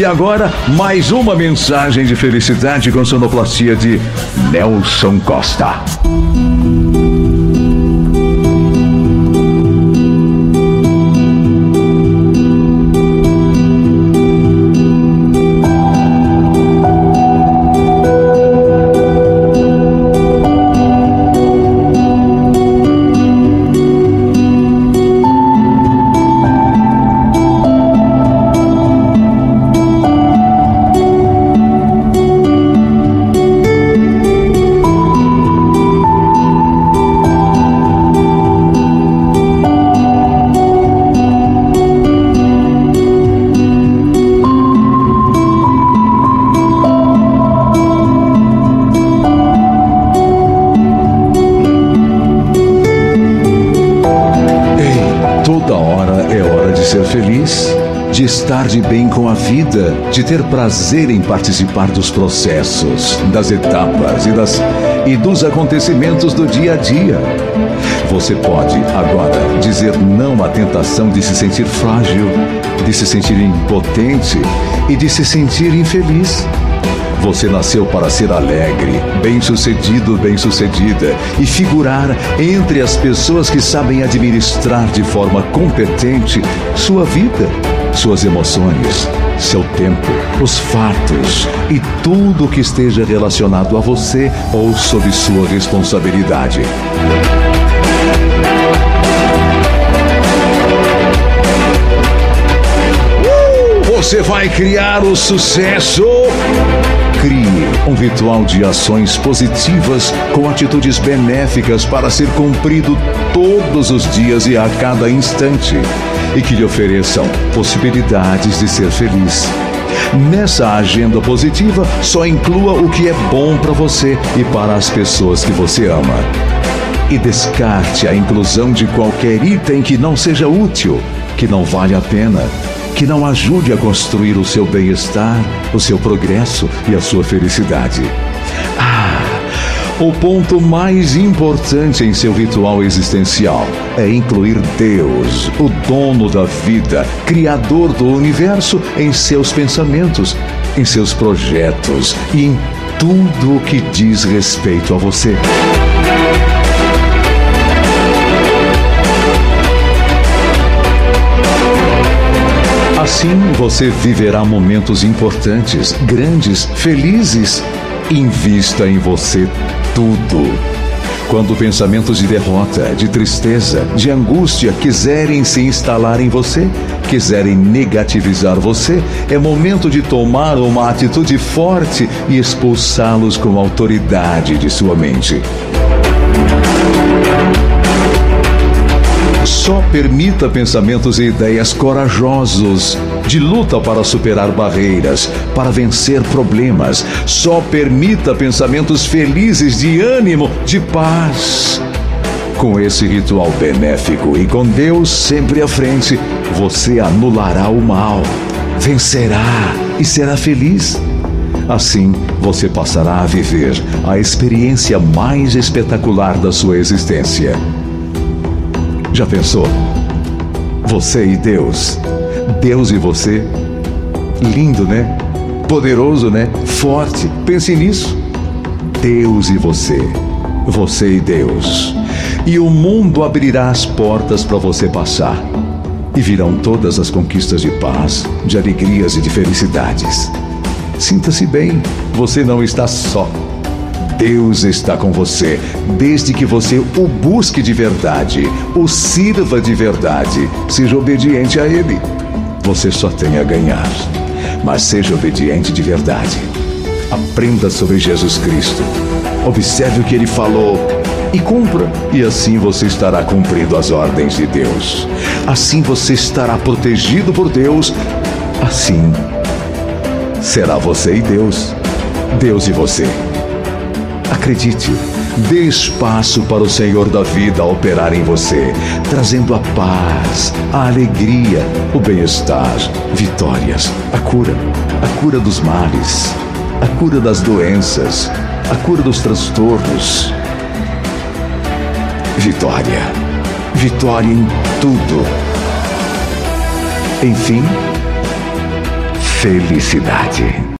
E agora, mais uma mensagem de felicidade com sonoplastia de Nelson Costa. De estar de bem com a vida, de ter prazer em participar dos processos, das etapas e, das, e dos acontecimentos do dia a dia. Você pode, agora, dizer não à tentação de se sentir frágil, de se sentir impotente e de se sentir infeliz. Você nasceu para ser alegre, bem-sucedido, bem-sucedida e figurar entre as pessoas que sabem administrar de forma competente sua vida suas emoções, seu tempo, os fatos e tudo que esteja relacionado a você ou sob sua responsabilidade. Você vai criar o sucesso. Crie um ritual de ações positivas com atitudes benéficas para ser cumprido todos os dias e a cada instante e que lhe ofereçam possibilidades de ser feliz. Nessa agenda positiva, só inclua o que é bom para você e para as pessoas que você ama. E descarte a inclusão de qualquer item que não seja útil, que não vale a pena, que não ajude a construir o seu bem-estar, o seu progresso e a sua felicidade. Ah, o ponto mais importante em seu ritual existencial é incluir Deus, o dono da vida, criador do universo, em seus pensamentos, em seus projetos e em tudo o que diz respeito a você. Assim você viverá momentos importantes, grandes, felizes. Invista em você tudo. Quando pensamentos de derrota, de tristeza, de angústia quiserem se instalar em você, quiserem negativizar você, é momento de tomar uma atitude forte e expulsá-los com autoridade de sua mente. Só permita pensamentos e ideias corajosos, de luta para superar barreiras, para vencer problemas. Só permita pensamentos felizes, de ânimo, de paz. Com esse ritual benéfico e com Deus sempre à frente, você anulará o mal, vencerá e será feliz. Assim, você passará a viver a experiência mais espetacular da sua existência. Já pensou? Você e Deus. Deus e você. Lindo, né? Poderoso, né? Forte. Pense nisso. Deus e você. Você e Deus. E o mundo abrirá as portas para você passar. E virão todas as conquistas de paz, de alegrias e de felicidades. Sinta-se bem, você não está só. Deus está com você, desde que você o busque de verdade, o sirva de verdade, seja obediente a Ele. Você só tem a ganhar, mas seja obediente de verdade. Aprenda sobre Jesus Cristo, observe o que Ele falou e cumpra, e assim você estará cumprindo as ordens de Deus. Assim você estará protegido por Deus. Assim será você e Deus, Deus e você. Acredite, dê espaço para o Senhor da vida operar em você, trazendo a paz, a alegria, o bem-estar, vitórias, a cura, a cura dos males, a cura das doenças, a cura dos transtornos. Vitória, vitória em tudo. Enfim, felicidade.